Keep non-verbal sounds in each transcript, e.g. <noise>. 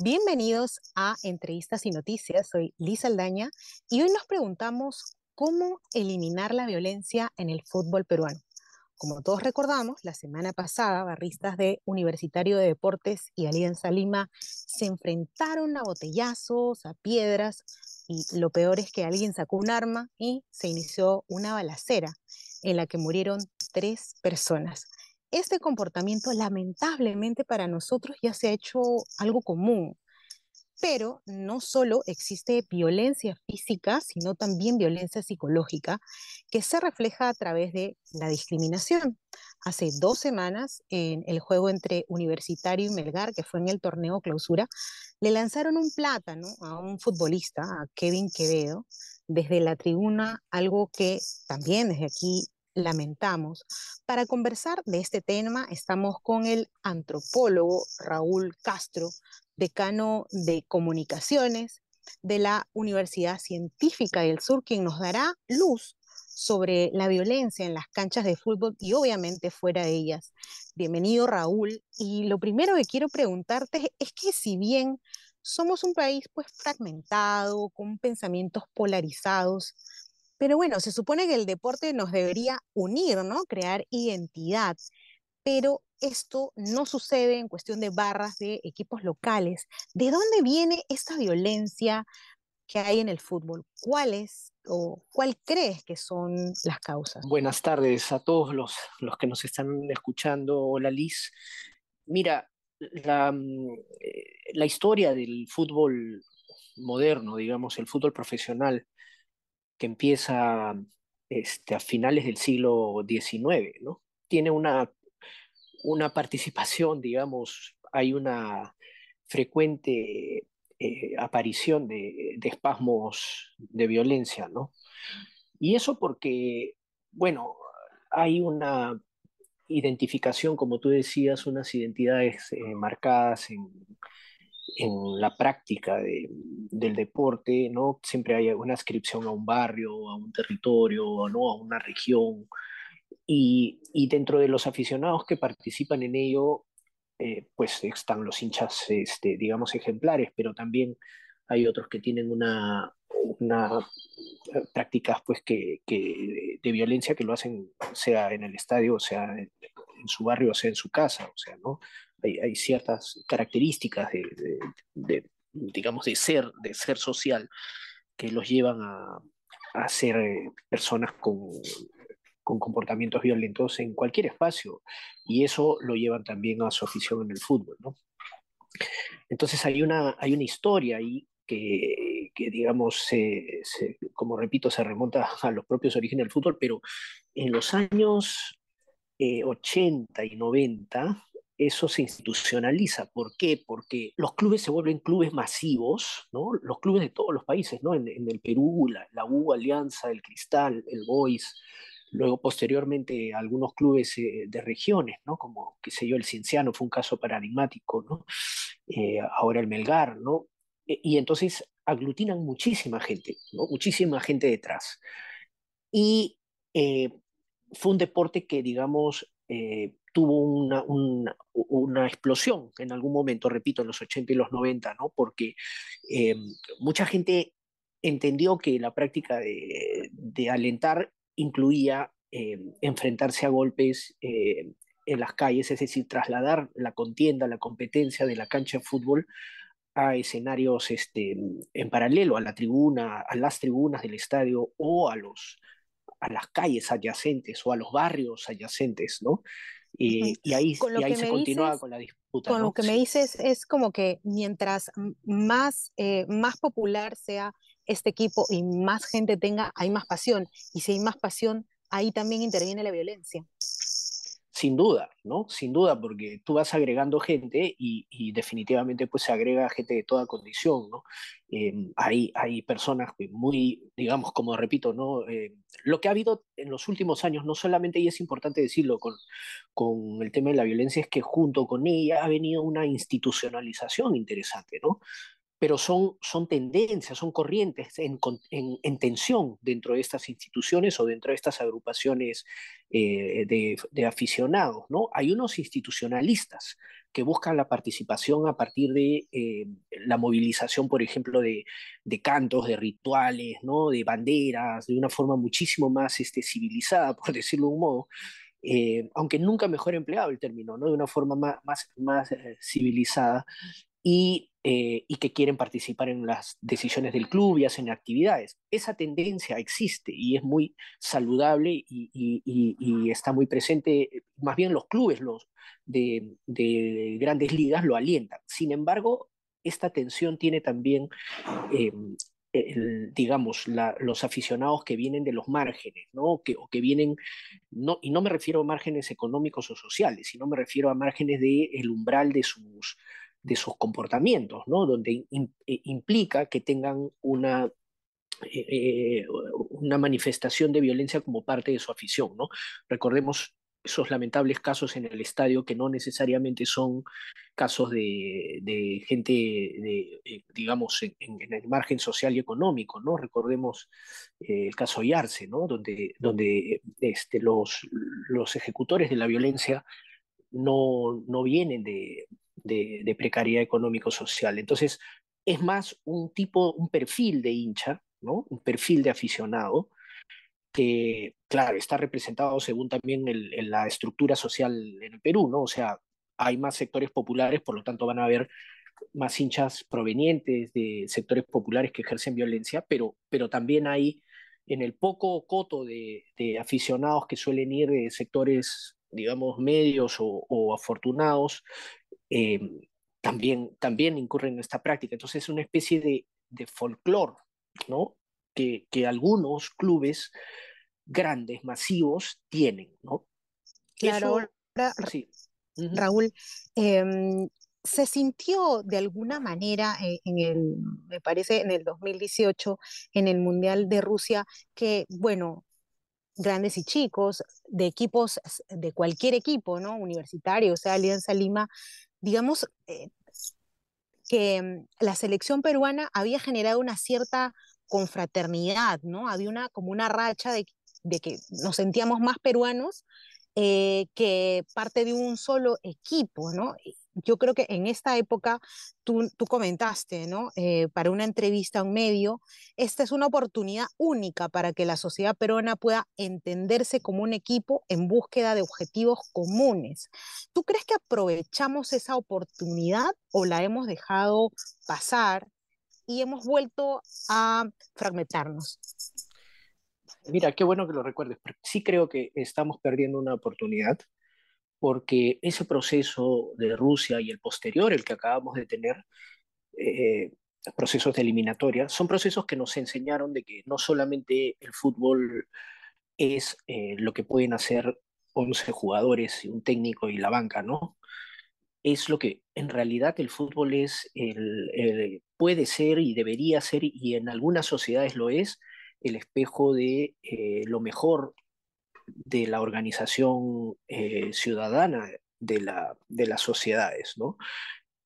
Bienvenidos a Entrevistas y Noticias. Soy Lisa Aldaña y hoy nos preguntamos cómo eliminar la violencia en el fútbol peruano. Como todos recordamos, la semana pasada, barristas de Universitario de Deportes y Alianza Lima se enfrentaron a botellazos, a piedras, y lo peor es que alguien sacó un arma y se inició una balacera en la que murieron tres personas este comportamiento lamentablemente para nosotros ya se ha hecho algo común. Pero no solo existe violencia física, sino también violencia psicológica que se refleja a través de la discriminación. Hace dos semanas, en el juego entre Universitario y Melgar, que fue en el torneo clausura, le lanzaron un plátano a un futbolista, a Kevin Quevedo, desde la tribuna, algo que también desde aquí lamentamos. Para conversar de este tema estamos con el antropólogo Raúl Castro, decano de comunicaciones de la Universidad Científica del Sur, quien nos dará luz sobre la violencia en las canchas de fútbol y obviamente fuera de ellas. Bienvenido Raúl. Y lo primero que quiero preguntarte es que si bien somos un país pues fragmentado, con pensamientos polarizados, pero bueno, se supone que el deporte nos debería unir, ¿no? Crear identidad. Pero esto no sucede en cuestión de barras de equipos locales. ¿De dónde viene esta violencia que hay en el fútbol? ¿Cuáles o cuál crees que son las causas? Buenas tardes a todos los, los que nos están escuchando. Hola Liz. Mira, la, mm, eh, la historia del fútbol moderno, digamos, el fútbol profesional, que empieza este, a finales del siglo XIX, ¿no? Tiene una, una participación, digamos, hay una frecuente eh, aparición de, de, espasmos de violencia, ¿no? Y eso porque, bueno, hay una identificación, como tú decías, unas identidades eh, marcadas en, en la práctica de, del deporte, ¿no? Siempre hay una ascripción a un barrio, a un territorio, ¿no? A una región. Y, y dentro de los aficionados que participan en ello, eh, pues están los hinchas, este, digamos, ejemplares, pero también hay otros que tienen una, una eh, prácticas pues que, que, de violencia que lo hacen sea en el estadio, sea en, en su barrio, sea en su casa, o sea, ¿no? Hay, ciertas características de, digamos, de ser, de ser social que los llevan a, a ser eh, personas con, con comportamientos violentos en cualquier espacio y eso lo llevan también a su afición en el fútbol, ¿no? Entonces hay una, hay una historia ahí que, que digamos, se, se, como repito, se remonta a los propios orígenes del fútbol, pero en los años eh, 80 y 90 eso se institucionaliza. ¿Por qué? Porque los clubes se vuelven clubes masivos, ¿no? Los clubes de todos los países, ¿no? En, el Perú, la, U, Alianza, el Cristal, el Boys, luego posteriormente algunos clubes eh, de regiones, ¿no? Como, qué sé yo, el Cienciano fue un caso paradigmático, ¿no? Eh, ahora el Melgar, ¿no? E, y entonces aglutinan muchísima gente, ¿no? Muchísima gente detrás. Y eh, fue un deporte que, digamos, tuvo una, una, una, explosión en algún momento, repito, en los 80 y los 90, ¿no? Porque eh, mucha gente entendió que la práctica de, de alentar incluía eh, enfrentarse a golpes eh, en las calles, es decir, trasladar la contienda, la competencia de la cancha de fútbol a escenarios este, en paralelo a la tribuna, a las tribunas del estadio o a los a las calles adyacentes o a los barrios adyacentes, ¿no? Y, y ahí, y ahí se continuaba con la disputa. Con ¿no? lo que me dices es como que mientras más, eh, más popular sea este equipo y más gente tenga, hay más pasión. Y si hay más pasión, ahí también interviene la violencia. Sin duda, ¿no? Sin duda, porque tú vas agregando gente y, y definitivamente pues se agrega gente de toda condición, ¿no? Eh, hay, hay personas muy, digamos, como repito, ¿no? Eh, lo que ha habido en los últimos años, no solamente, y es importante decirlo con, el tema de la violencia, es que junto con ella ha venido una institucionalización interesante, ¿no? Pero son, son tendencias, son corrientes en, en, tensión dentro de estas instituciones o dentro de estas agrupaciones eh, de, de, aficionados. ¿no? Hay unos institucionalistas que buscan la participación a partir de eh, la movilización, por ejemplo, de, de, cantos, de rituales, ¿no? de banderas, de una forma muchísimo más este, civilizada, <laughs> por decirlo de un modo. Eh, aunque nunca mejor empleado el término, ¿no? de una forma más, más, más civilizada, y, eh, y, que quieren participar en las decisiones del club y hacen actividades. Esa tendencia existe y es muy saludable y, y, y está muy presente, más bien los clubes los de, de, grandes ligas lo alientan. Sin embargo, esta tensión tiene también... Eh, digamos, los aficionados que vienen de los márgenes, ¿no? Que, o que vienen, no, y no me refiero a márgenes económicos o sociales, sino me refiero a márgenes del el umbral de sus, de sus comportamientos, ¿no? donde eh, implica que tengan una, eh, una manifestación de violencia como parte de su afición. ¿no? Recordemos esos lamentables casos en el estadio que no necesariamente son casos de, de gente, de, eh, digamos, en, en, el margen social y económico, ¿no? Recordemos el caso Yarse, ¿no? Donde, donde este, los, los ejecutores de la violencia no, no vienen de, de, precariedad económico-social. Entonces, es más un tipo, un perfil de hincha, ¿no? Un perfil de aficionado que, claro, está representado según también el, la estructura social en el Perú, ¿no? O sea, hay más sectores populares, por lo tanto van a haber más hinchas provenientes de sectores populares que ejercen violencia, pero, pero también hay en el poco coto de, aficionados que suelen ir de sectores, digamos, medios o afortunados, eh, también, también incurren en esta práctica. Entonces es una especie de, de folclore, ¿no? Que, que, algunos clubes grandes, masivos, tienen, ¿no? Claro, sí. Raúl, eh, se sintió de alguna manera eh, en el, me parece, en el 2018, en el Mundial de Rusia, que, bueno, grandes y chicos, de equipos, de cualquier equipo, ¿no? Universitario, o sea, Alianza Lima, digamos, eh, que mm, la selección peruana había generado una cierta confraternidad, ¿no? Había una, como una racha de, que nos sentíamos más peruanos eh, que parte de un solo equipo, ¿no? Yo creo que en esta época, tú, tú comentaste, ¿no? Eh, para una entrevista a un medio, esta es una oportunidad única para que la sociedad peruana pueda entenderse como un equipo en búsqueda de objetivos comunes. ¿Tú crees que aprovechamos esa oportunidad o la hemos dejado pasar y hemos vuelto a fragmentarnos? Mira, qué bueno que lo recuerdes. Sí creo que estamos perdiendo una oportunidad porque ese proceso de Rusia y el posterior, el que acabamos de tener, eh, procesos de eliminatoria, son procesos que nos enseñaron de que no solamente el fútbol es eh, lo que pueden hacer 11 jugadores, un técnico y la banca, ¿no? Es lo que en realidad el fútbol es, el, puede ser y debería ser, y en algunas sociedades lo es, el espejo de eh, lo mejor de la organización eh, ciudadana de, la, de las sociedades, ¿no?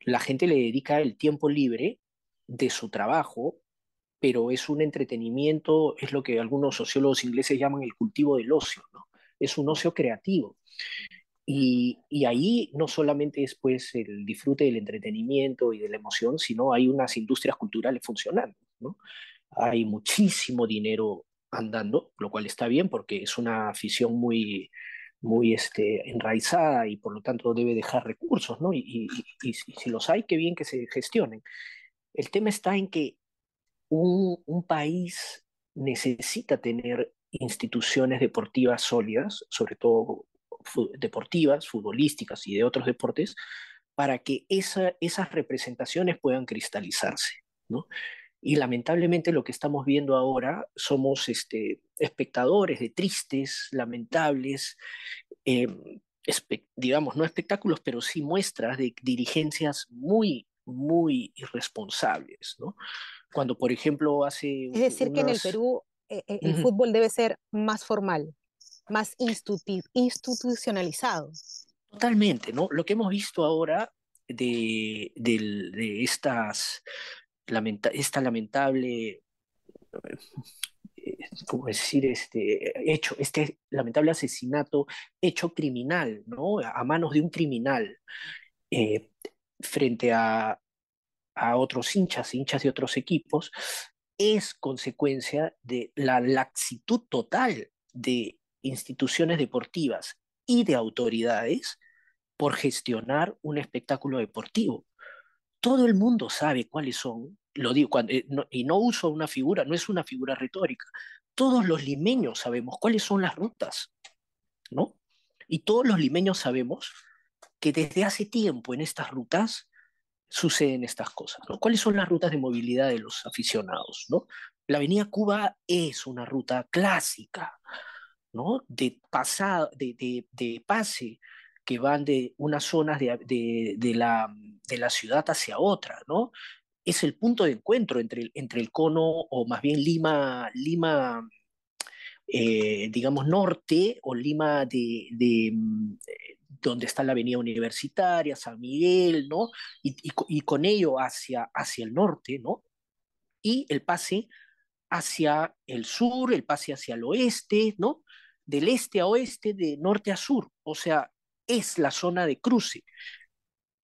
La gente le dedica el tiempo libre de su trabajo, pero es un entretenimiento, es lo que algunos sociólogos ingleses llaman el cultivo del ocio, ¿no? Es un ocio creativo. Y, y, ahí no solamente es pues, el disfrute del entretenimiento y de la emoción, sino hay unas industrias culturales funcionando. ¿no? Hay muchísimo dinero andando, lo cual está bien porque es una afición muy, muy este, enraizada y por lo tanto debe dejar recursos, ¿no? Y, si los hay, qué bien que se gestionen. El tema está en que un, un país necesita tener instituciones deportivas sólidas, sobre todo deportivas, futbolísticas y de otros deportes, para que esa, esas representaciones puedan cristalizarse, ¿no? Y lamentablemente lo que estamos viendo ahora somos este, espectadores de tristes, lamentables, eh, digamos, no espectáculos, pero sí muestras de dirigencias muy, muy irresponsables, ¿no? Cuando, por ejemplo, hace... Es decir, unas... que en el Perú eh, eh el uh -huh. fútbol debe ser más formal, más institucionalizado. Totalmente, ¿no? Lo que hemos visto ahora de, de, de estas esta lamentable ¿cómo decir? Este hecho, este lamentable asesinato, hecho criminal, ¿no? A manos de un criminal, eh, frente a, a otros hinchas, hinchas de otros equipos, es consecuencia de la laxitud total de instituciones deportivas y de autoridades por gestionar un espectáculo deportivo. Todo el mundo sabe cuáles son lo digo, eh, y no uso una figura, no es una figura retórica. Todos los limeños sabemos cuáles son las rutas, ¿no? Y todos los limeños sabemos que desde hace tiempo en estas rutas suceden estas cosas, ¿no? ¿Cuáles son las rutas de movilidad de los aficionados, ¿no? La Avenida Cuba es una ruta clásica, ¿no? De, pasado, de, de, pase que van de unas zonas de, de, la, de la ciudad hacia otra, ¿no? es el punto de encuentro entre, entre el cono, o más bien Lima, Lima eh, digamos, norte, o Lima de, de, mm, donde está la avenida universitaria, San Miguel, ¿no? Y, y, con ello hacia, hacia el norte, ¿no? Y el pase hacia el sur, el pase hacia el oeste, ¿no? Del este a oeste, de norte a sur, o sea, es la zona de cruce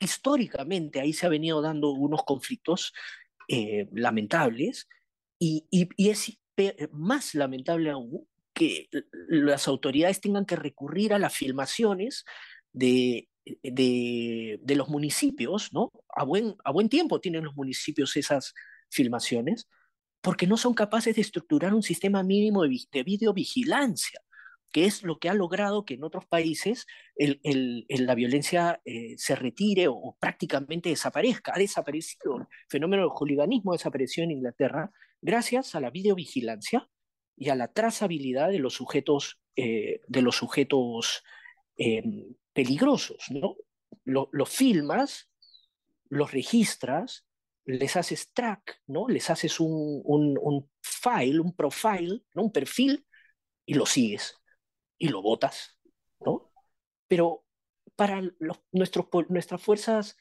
históricamente ahí se ha venido dando unos conflictos eh, lamentables y, es más lamentable aún que las autoridades tengan que recurrir a las filmaciones de, de, los municipios, ¿no? A buen, a buen tiempo tienen los municipios esas filmaciones, porque no son capaces de estructurar un sistema mínimo de, de videovigilancia que es lo que ha logrado que en otros países la violencia eh, se retire o, prácticamente desaparezca. Ha desaparecido. El fenómeno del hooliganismo desapareció en Inglaterra gracias a la videovigilancia y a la trazabilidad de los sujetos, eh, de los sujetos em, peligrosos. ¿no? los filmas, los registras, les haces track, ¿no? les haces un, un file, un profile, un perfil y lo sigues y lo votas, ¿no? Pero para nuestros, nuestras fuerzas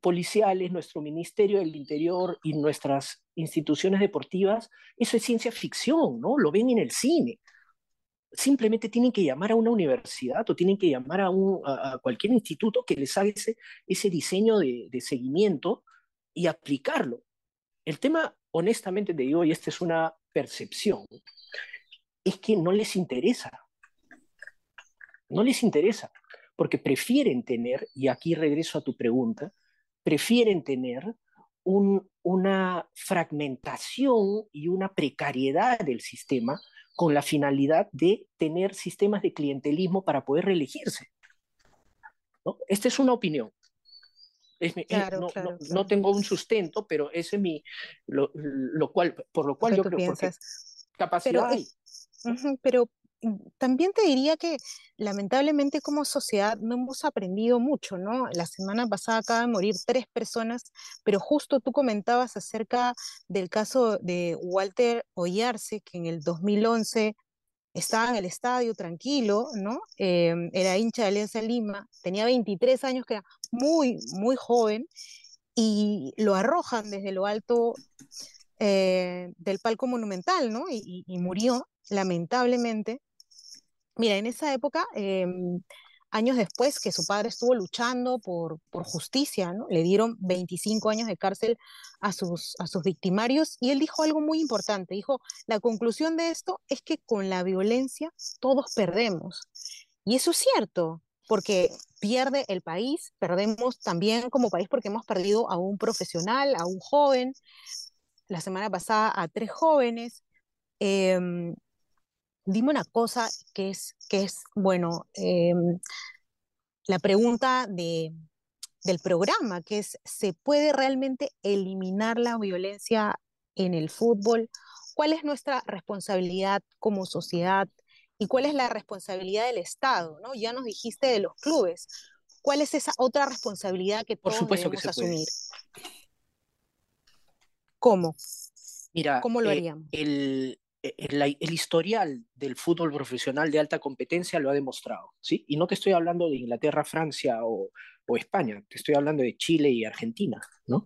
policiales, nuestro Ministerio del Interior y nuestras instituciones deportivas, eso es ciencia ficción, ¿no? Lo ven en el cine. Simplemente tienen que llamar a una universidad o tienen que llamar a, un, a, cualquier instituto que les haga ese, ese diseño de, de seguimiento y aplicarlo. El tema, honestamente te digo, y esta es una percepción, es que no les interesa no les interesa, porque prefieren tener, y aquí regreso a tu pregunta, prefieren tener una fragmentación y una precariedad del sistema con la finalidad de tener sistemas de clientelismo para poder reelegirse. Esta es una opinión. no, tengo un sustento, pero ese es mi, lo, cual, por lo cual yo creo que capacidad pero, pero también te diría que lamentablemente como sociedad no hemos aprendido mucho, ¿no? La semana pasada acaba de morir tres personas, pero justo tú comentabas acerca del caso de Walter Oyarce, que en el 2011 estaba en el estadio tranquilo, ¿no? Em, era hincha de Alianza Lima, tenía 23 años, que era muy, muy joven, y lo arrojan desde lo alto eh, del palco monumental, ¿no? y murió, lamentablemente. Mira, en esa época, em, años después que su padre estuvo luchando por, por justicia, ¿no? le dieron 25 años de cárcel a sus, a sus victimarios y él dijo algo muy importante, dijo, la conclusión de esto es que con la violencia todos perdemos. Y eso es cierto, porque pierde el país, perdemos también como país porque hemos perdido a un profesional, a un joven, la semana pasada a tres jóvenes. Em, dime una cosa que es, que es bueno, em, la pregunta de, del programa, que es, ¿se puede realmente eliminar la violencia en el fútbol? ¿Cuál es nuestra responsabilidad como sociedad? ¿Y cuál es la responsabilidad del Estado? ¿no? Ya nos dijiste de los clubes. ¿Cuál es esa otra responsabilidad que todos Por debemos asumir? ¿Cómo? Mira, ¿cómo lo eh, haríamos? el, e, el, historial del fútbol profesional de alta competencia lo ha demostrado, ¿sí? Y no te estoy hablando de Inglaterra, Francia o, España, te estoy hablando de Chile y Argentina, ¿no?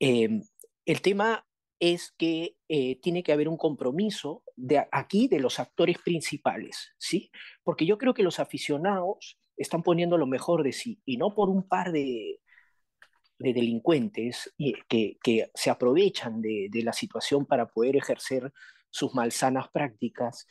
Em, El tema es que eh, tiene que haber un compromiso de aquí de los actores principales, ¿sí? Porque yo creo que los aficionados están poniendo lo mejor de sí y no por un par de, de delincuentes que, que, se aprovechan de, de, la situación para poder ejercer sus malsanas prácticas,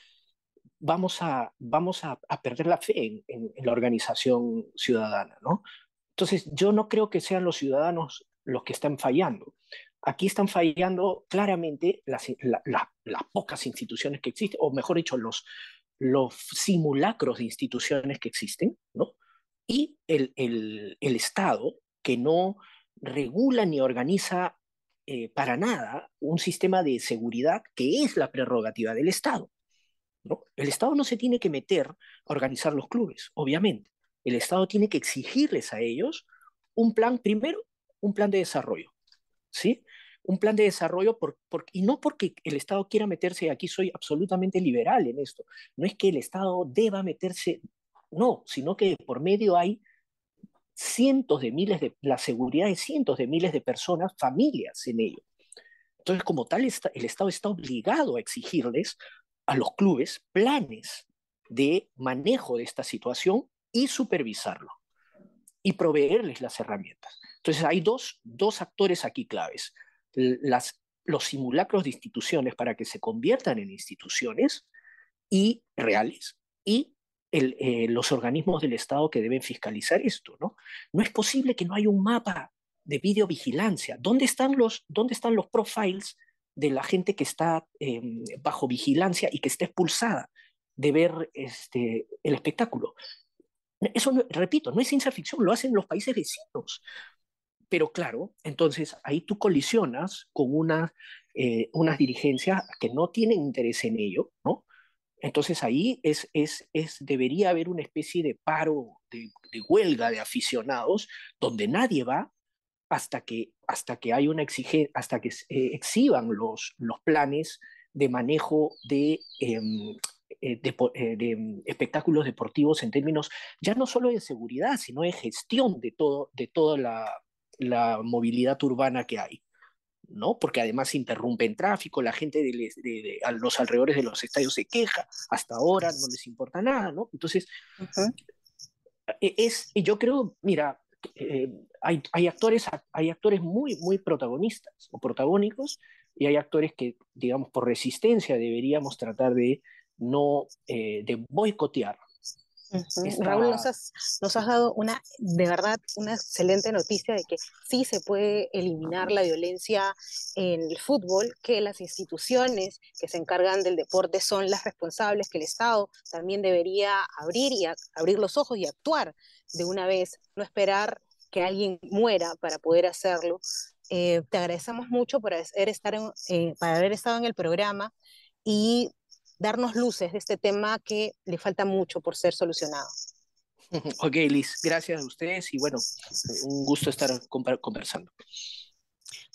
vamos a, vamos a, perder la fe en, la organización ciudadana, ¿no? Entonces, yo no creo que sean los ciudadanos los que están fallando. Aquí están fallando claramente las, la, la, las pocas instituciones que existen, o mejor dicho, los, los simulacros de instituciones que existen, ¿no? Y el, el Estado que no regula ni organiza eh, para nada un sistema de seguridad que es la prerrogativa del Estado. ¿no? El Estado no se tiene que meter a organizar los clubes, obviamente. El Estado tiene que exigirles a ellos un plan, primero, un plan de desarrollo, ¿sí? Un plan de desarrollo, por, por, y no porque el Estado quiera meterse, aquí soy absolutamente liberal en esto, no es que el Estado deba meterse, no, sino que por medio hay cientos de miles de, la seguridad de cientos de miles de personas, familias en ello. Entonces, como tal, el Estado está obligado a exigirles a los clubes planes de manejo de esta situación y supervisarlo y proveerles las herramientas. Entonces, hay dos, dos actores aquí claves. Las, los simulacros de instituciones para que se conviertan en instituciones y reales y eh, los organismos del Estado que deben fiscalizar esto, ¿no? No es posible que no haya un mapa de videovigilancia. ¿Dónde están los, dónde están los profiles de la gente que está eh, bajo vigilancia y que está expulsada de ver este, el espectáculo? Eso, no, repito, no es ciencia ficción, lo hacen los países vecinos. Pero claro, entonces ahí tú colisionas con una, eh, unas dirigencias que no tienen interés en ello, ¿no? Entonces ahí es, es, es, debería haber una especie de paro, de, huelga de aficionados, donde nadie va hasta que, hasta que hay una exige, hasta que eh, exhiban los, los planes de manejo de, em, eh, eh, de, espectáculos deportivos en términos ya no solo de seguridad, sino de gestión de, todo, de toda la, la movilidad urbana que hay. ¿No? Porque además interrumpen tráfico, la gente de, de, de, a los alrededores de los estadios se queja, hasta ahora no les importa nada, ¿no? Entonces, uh -huh. es, yo creo, mira, eh, hay, hay, actores, hay actores muy, muy protagonistas o protagónicos y hay actores que, digamos, por resistencia deberíamos tratar de no, eh, de boicotear, Uh -huh. Raúl, nos has, nos has, dado una, de verdad, una excelente noticia de que sí se puede eliminar la violencia en el fútbol, que las instituciones que se encargan del deporte son las responsables, que el Estado también debería abrir y a, abrir los ojos y actuar de una vez, no esperar que alguien muera para poder hacerlo. Eh, te agradecemos mucho por haber, estar en, eh, para haber estado en el programa y darnos luces de este tema que le falta mucho por ser solucionado. Ok, Liz, gracias a ustedes y bueno, un gusto estar conversando.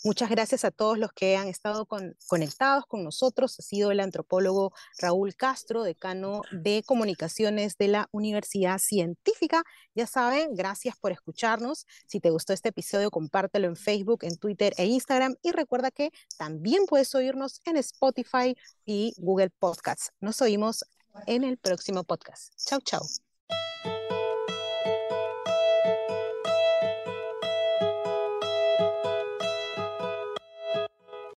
Muchas gracias a todos los que han estado con, conectados con nosotros. Ha sido el antropólogo Raúl Castro, decano de comunicaciones de la Universidad Científica. Ya saben, gracias por escucharnos. Si te gustó este episodio, compártelo en Facebook, en Twitter e Instagram. Y recuerda que también puedes oírnos en Spotify y Google Podcasts. Nos oímos en el próximo podcast. Chau, chau.